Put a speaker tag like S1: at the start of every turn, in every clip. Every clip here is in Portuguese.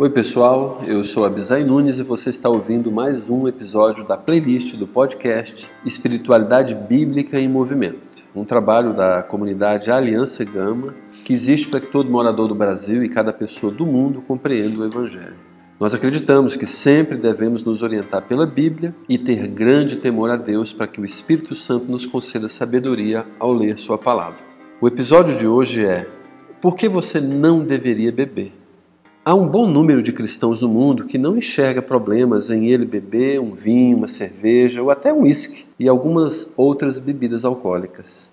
S1: Oi pessoal, eu sou Abisai Nunes e você está ouvindo mais um episódio da playlist do podcast Espiritualidade Bíblica em Movimento, um trabalho da comunidade Aliança Gama que existe para que todo morador do Brasil e cada pessoa do mundo compreenda o Evangelho. Nós acreditamos que sempre devemos nos orientar pela Bíblia e ter grande temor a Deus para que o Espírito Santo nos conceda sabedoria ao ler Sua palavra. O episódio de hoje é Por que você não deveria beber? Há um bom número de cristãos no mundo que não enxerga problemas em ele beber um vinho, uma cerveja ou até um uísque e algumas outras bebidas alcoólicas.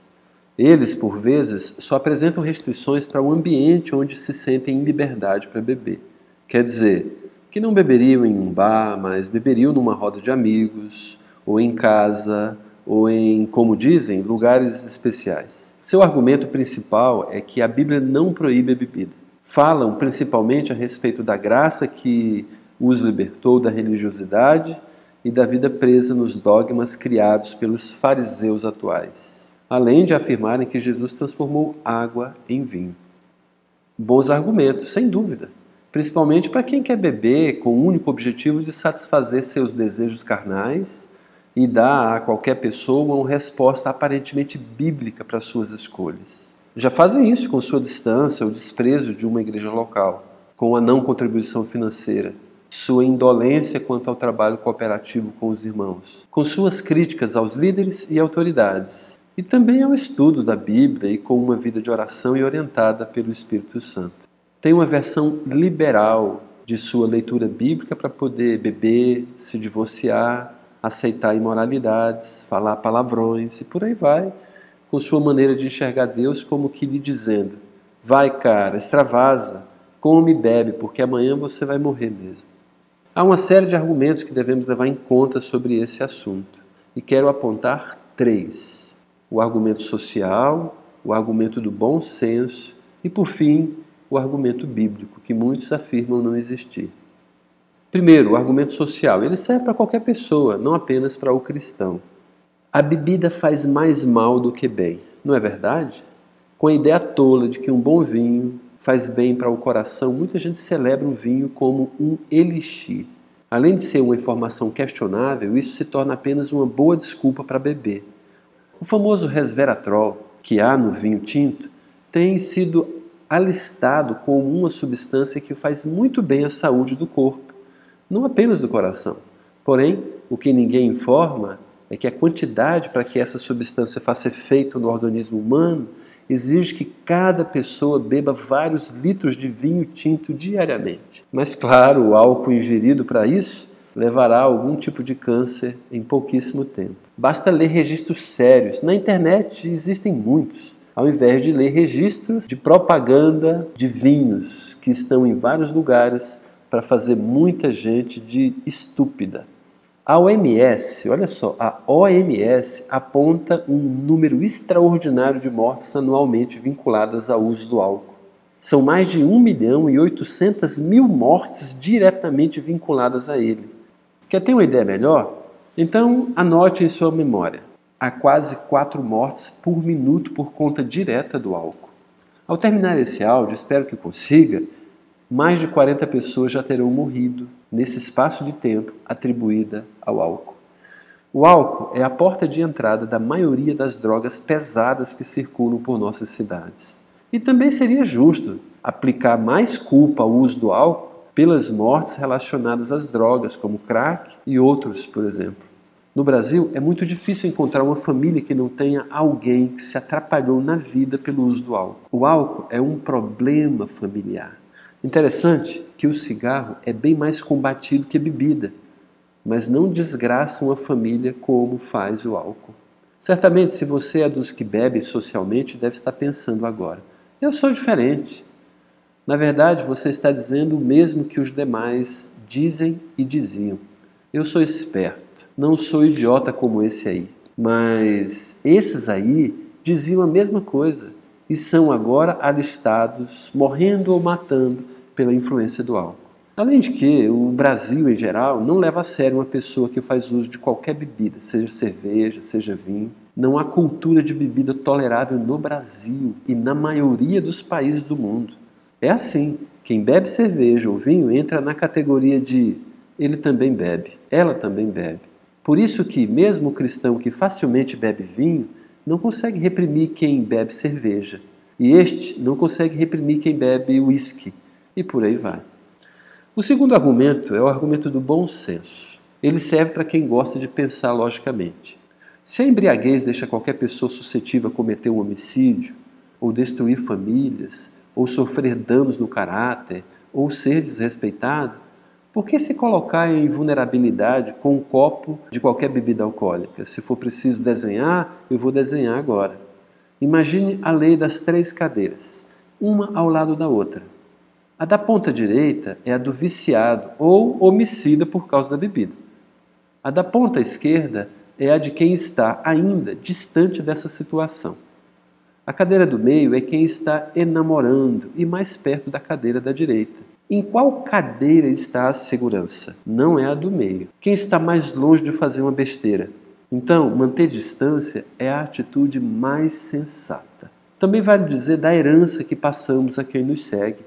S1: Eles, por vezes, só apresentam restrições para o ambiente onde se sentem em liberdade para beber. Quer dizer, que não beberiam em um bar, mas beberiam numa roda de amigos, ou em casa, ou em, como dizem, lugares especiais. Seu argumento principal é que a Bíblia não proíbe a bebida falam principalmente a respeito da graça que os libertou da religiosidade e da vida presa nos dogmas criados pelos fariseus atuais, além de afirmarem que Jesus transformou água em vinho. Bons argumentos, sem dúvida, principalmente para quem quer beber com o único objetivo de satisfazer seus desejos carnais e dar a qualquer pessoa uma resposta aparentemente bíblica para suas escolhas já fazem isso com sua distância, o desprezo de uma igreja local, com a não contribuição financeira, sua indolência quanto ao trabalho cooperativo com os irmãos, com suas críticas aos líderes e autoridades, e também ao estudo da Bíblia e com uma vida de oração e orientada pelo Espírito Santo. Tem uma versão liberal de sua leitura bíblica para poder beber, se divorciar, aceitar imoralidades, falar palavrões e por aí vai com sua maneira de enxergar Deus como que lhe dizendo: Vai, cara, extravasa, come e bebe, porque amanhã você vai morrer mesmo. Há uma série de argumentos que devemos levar em conta sobre esse assunto e quero apontar três: o argumento social, o argumento do bom senso e, por fim, o argumento bíblico, que muitos afirmam não existir. Primeiro, o argumento social. Ele serve para qualquer pessoa, não apenas para o cristão. A bebida faz mais mal do que bem, não é verdade? Com a ideia tola de que um bom vinho faz bem para o coração, muita gente celebra o vinho como um elixir. Além de ser uma informação questionável, isso se torna apenas uma boa desculpa para beber. O famoso resveratrol, que há no vinho tinto, tem sido alistado como uma substância que faz muito bem à saúde do corpo, não apenas do coração. Porém, o que ninguém informa é que a quantidade para que essa substância faça efeito no organismo humano exige que cada pessoa beba vários litros de vinho tinto diariamente. Mas, claro, o álcool ingerido para isso levará a algum tipo de câncer em pouquíssimo tempo. Basta ler registros sérios. Na internet existem muitos, ao invés de ler registros de propaganda de vinhos que estão em vários lugares para fazer muita gente de estúpida. A OMS, olha só, a OMS aponta um número extraordinário de mortes anualmente vinculadas ao uso do álcool. São mais de 1 milhão e 800 mil mortes diretamente vinculadas a ele. Quer ter uma ideia melhor? Então anote em sua memória. Há quase 4 mortes por minuto por conta direta do álcool. Ao terminar esse áudio, espero que consiga mais de 40 pessoas já terão morrido nesse espaço de tempo atribuída ao álcool. O álcool é a porta de entrada da maioria das drogas pesadas que circulam por nossas cidades. E também seria justo aplicar mais culpa ao uso do álcool pelas mortes relacionadas às drogas, como crack e outros, por exemplo. No Brasil, é muito difícil encontrar uma família que não tenha alguém que se atrapalhou na vida pelo uso do álcool. O álcool é um problema familiar. Interessante que o cigarro é bem mais combatido que a bebida, mas não desgraça uma família como faz o álcool. Certamente, se você é dos que bebe socialmente, deve estar pensando agora: eu sou diferente. Na verdade, você está dizendo o mesmo que os demais dizem e diziam. Eu sou esperto, não sou idiota como esse aí. Mas esses aí diziam a mesma coisa e são agora alistados, morrendo ou matando pela influência do álcool. Além de que o Brasil, em geral, não leva a sério uma pessoa que faz uso de qualquer bebida, seja cerveja, seja vinho. Não há cultura de bebida tolerável no Brasil e na maioria dos países do mundo. É assim. Quem bebe cerveja ou vinho entra na categoria de ele também bebe, ela também bebe. Por isso que mesmo o cristão que facilmente bebe vinho não consegue reprimir quem bebe cerveja, e este não consegue reprimir quem bebe uísque, e por aí vai. O segundo argumento é o argumento do bom senso. Ele serve para quem gosta de pensar logicamente. Se a embriaguez deixa qualquer pessoa suscetível a cometer um homicídio, ou destruir famílias, ou sofrer danos no caráter, ou ser desrespeitado, por que se colocar em vulnerabilidade com um copo de qualquer bebida alcoólica? Se for preciso desenhar, eu vou desenhar agora. Imagine a lei das três cadeiras, uma ao lado da outra. A da ponta direita é a do viciado ou homicida por causa da bebida. A da ponta esquerda é a de quem está ainda distante dessa situação. A cadeira do meio é quem está enamorando e mais perto da cadeira da direita. Em qual cadeira está a segurança? Não é a do meio. Quem está mais longe de fazer uma besteira? Então, manter distância é a atitude mais sensata. Também vale dizer da herança que passamos a quem nos segue,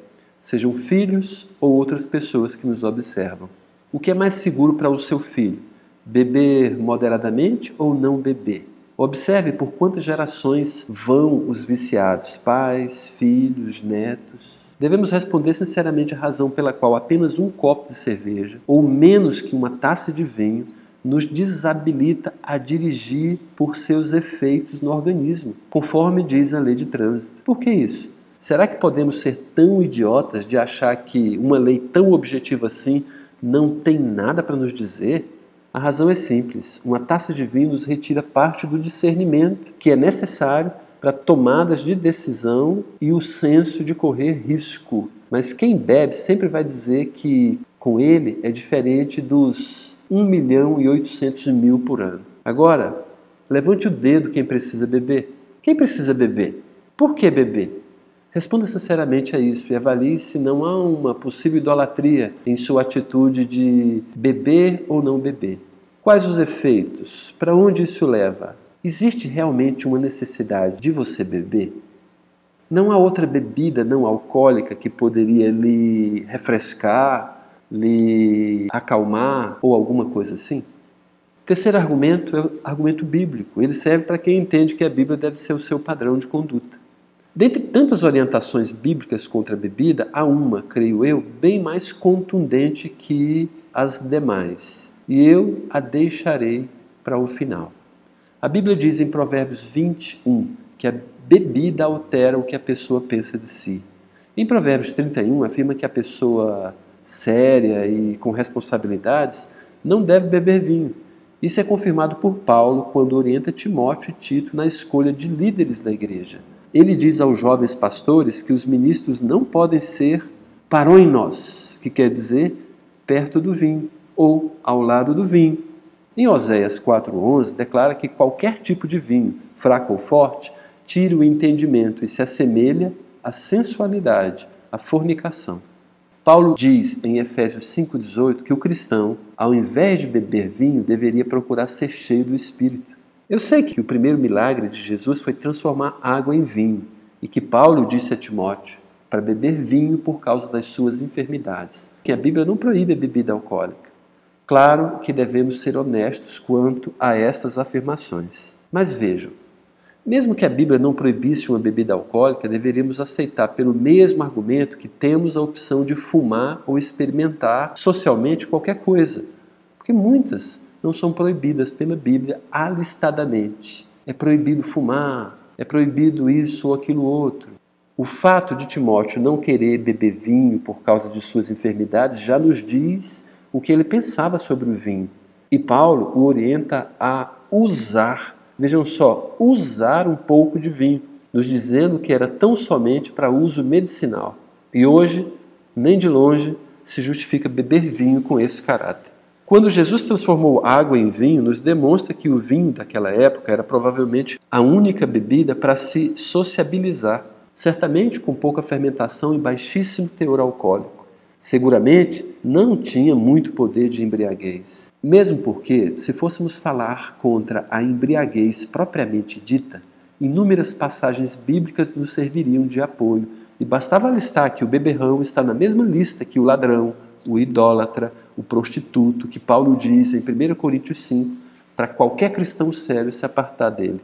S1: sejam filhos ou outras pessoas que nos observam. O que é mais seguro para o seu filho? Beber moderadamente ou não beber? Observe por quantas gerações vão os viciados, pais, filhos, netos. Devemos responder sinceramente a razão pela qual apenas um copo de cerveja, ou menos que uma taça de vinho, nos desabilita a dirigir por seus efeitos no organismo, conforme diz a lei de trânsito. Por que isso? Será que podemos ser tão idiotas de achar que uma lei tão objetiva assim não tem nada para nos dizer? A razão é simples: uma taça de vinho nos retira parte do discernimento que é necessário para tomadas de decisão e o senso de correr risco. Mas quem bebe sempre vai dizer que com ele é diferente dos 1 milhão e 800 mil por ano. Agora, levante o dedo quem precisa beber. Quem precisa beber? Por que beber? Responda sinceramente a isso e avalie se não há uma possível idolatria em sua atitude de beber ou não beber. Quais os efeitos? Para onde isso leva? Existe realmente uma necessidade de você beber? Não há outra bebida não alcoólica que poderia lhe refrescar, lhe acalmar ou alguma coisa assim? Terceiro argumento é o argumento bíblico. Ele serve para quem entende que a Bíblia deve ser o seu padrão de conduta. Dentre tantas orientações bíblicas contra a bebida, há uma, creio eu, bem mais contundente que as demais. E eu a deixarei para o final. A Bíblia diz em Provérbios 21 que a bebida altera o que a pessoa pensa de si. Em Provérbios 31 afirma que a pessoa séria e com responsabilidades não deve beber vinho. Isso é confirmado por Paulo quando orienta Timóteo e Tito na escolha de líderes da igreja. Ele diz aos jovens pastores que os ministros não podem ser paroinos, que quer dizer perto do vinho ou ao lado do vinho. Em Oséias 4:11 declara que qualquer tipo de vinho, fraco ou forte, tira o entendimento e se assemelha à sensualidade, à fornicação. Paulo diz em Efésios 5,18 que o cristão, ao invés de beber vinho, deveria procurar ser cheio do Espírito. Eu sei que o primeiro milagre de Jesus foi transformar água em vinho e que Paulo disse a Timóteo para beber vinho por causa das suas enfermidades. Que a Bíblia não proíbe a bebida alcoólica. Claro que devemos ser honestos quanto a estas afirmações. Mas vejam, mesmo que a Bíblia não proibisse uma bebida alcoólica, deveríamos aceitar pelo mesmo argumento que temos a opção de fumar ou experimentar socialmente qualquer coisa. Porque muitas não são proibidas pela Bíblia alistadamente. É proibido fumar, é proibido isso ou aquilo outro. O fato de Timóteo não querer beber vinho por causa de suas enfermidades já nos diz o que ele pensava sobre o vinho. E Paulo o orienta a usar, vejam só, usar um pouco de vinho, nos dizendo que era tão somente para uso medicinal. E hoje, nem de longe, se justifica beber vinho com esse caráter. Quando Jesus transformou água em vinho, nos demonstra que o vinho daquela época era provavelmente a única bebida para se sociabilizar, certamente com pouca fermentação e baixíssimo teor alcoólico. Seguramente não tinha muito poder de embriaguez. Mesmo porque, se fôssemos falar contra a embriaguez propriamente dita, inúmeras passagens bíblicas nos serviriam de apoio E bastava listar que o beberrão está na mesma lista que o ladrão, o idólatra, o prostituto, que Paulo diz em 1 Coríntios 5, para qualquer cristão sério se apartar dele.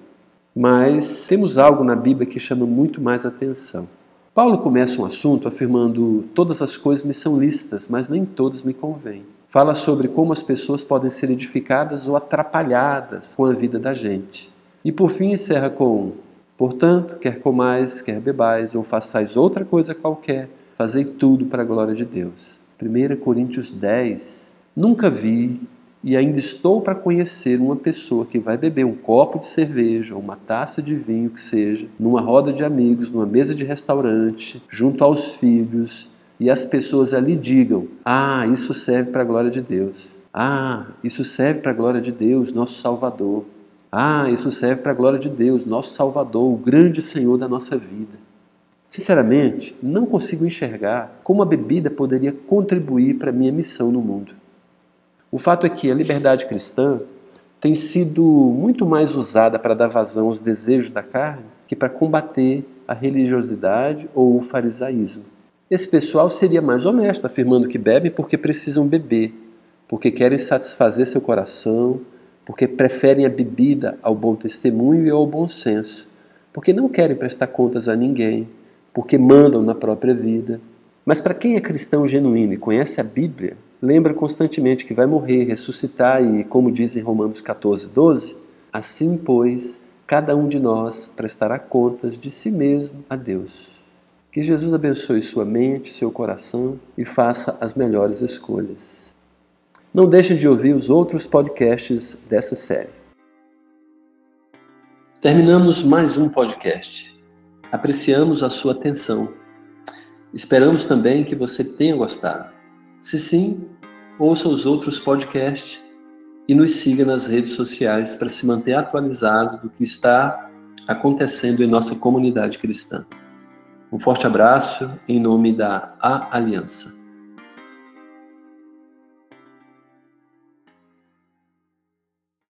S1: Mas temos algo na Bíblia que chama muito mais atenção. Paulo começa um assunto afirmando: todas as coisas me são lícitas, mas nem todas me convêm. Fala sobre como as pessoas podem ser edificadas ou atrapalhadas com a vida da gente. E por fim encerra com: Portanto, quer comais, quer bebais, ou façais outra coisa qualquer, fazei tudo para a glória de Deus. 1 Coríntios 10. Nunca vi e ainda estou para conhecer uma pessoa que vai beber um copo de cerveja ou uma taça de vinho que seja, numa roda de amigos, numa mesa de restaurante, junto aos filhos, e as pessoas ali digam: Ah, isso serve para a glória de Deus. Ah, isso serve para a glória de Deus, nosso Salvador. Ah, isso serve para a glória de Deus, nosso Salvador, o grande Senhor da nossa vida. Sinceramente, não consigo enxergar como a bebida poderia contribuir para a minha missão no mundo. O fato é que a liberdade cristã tem sido muito mais usada para dar vazão aos desejos da carne que para combater a religiosidade ou o farisaísmo. Esse pessoal seria mais honesto, afirmando que bebe porque precisam beber, porque querem satisfazer seu coração, porque preferem a bebida ao bom testemunho e ao bom senso, porque não querem prestar contas a ninguém, porque mandam na própria vida. Mas para quem é cristão genuíno e conhece a Bíblia, lembra constantemente que vai morrer, ressuscitar e, como diz em Romanos 14, 12, assim, pois, cada um de nós prestará contas de si mesmo a Deus. Que Jesus abençoe sua mente, seu coração e faça as melhores escolhas. Não deixe de ouvir os outros podcasts dessa série. Terminamos mais um podcast. Apreciamos a sua atenção. Esperamos também que você tenha gostado. Se sim, ouça os outros podcasts e nos siga nas redes sociais para se manter atualizado do que está acontecendo em nossa comunidade cristã. Um forte abraço em nome da A Aliança.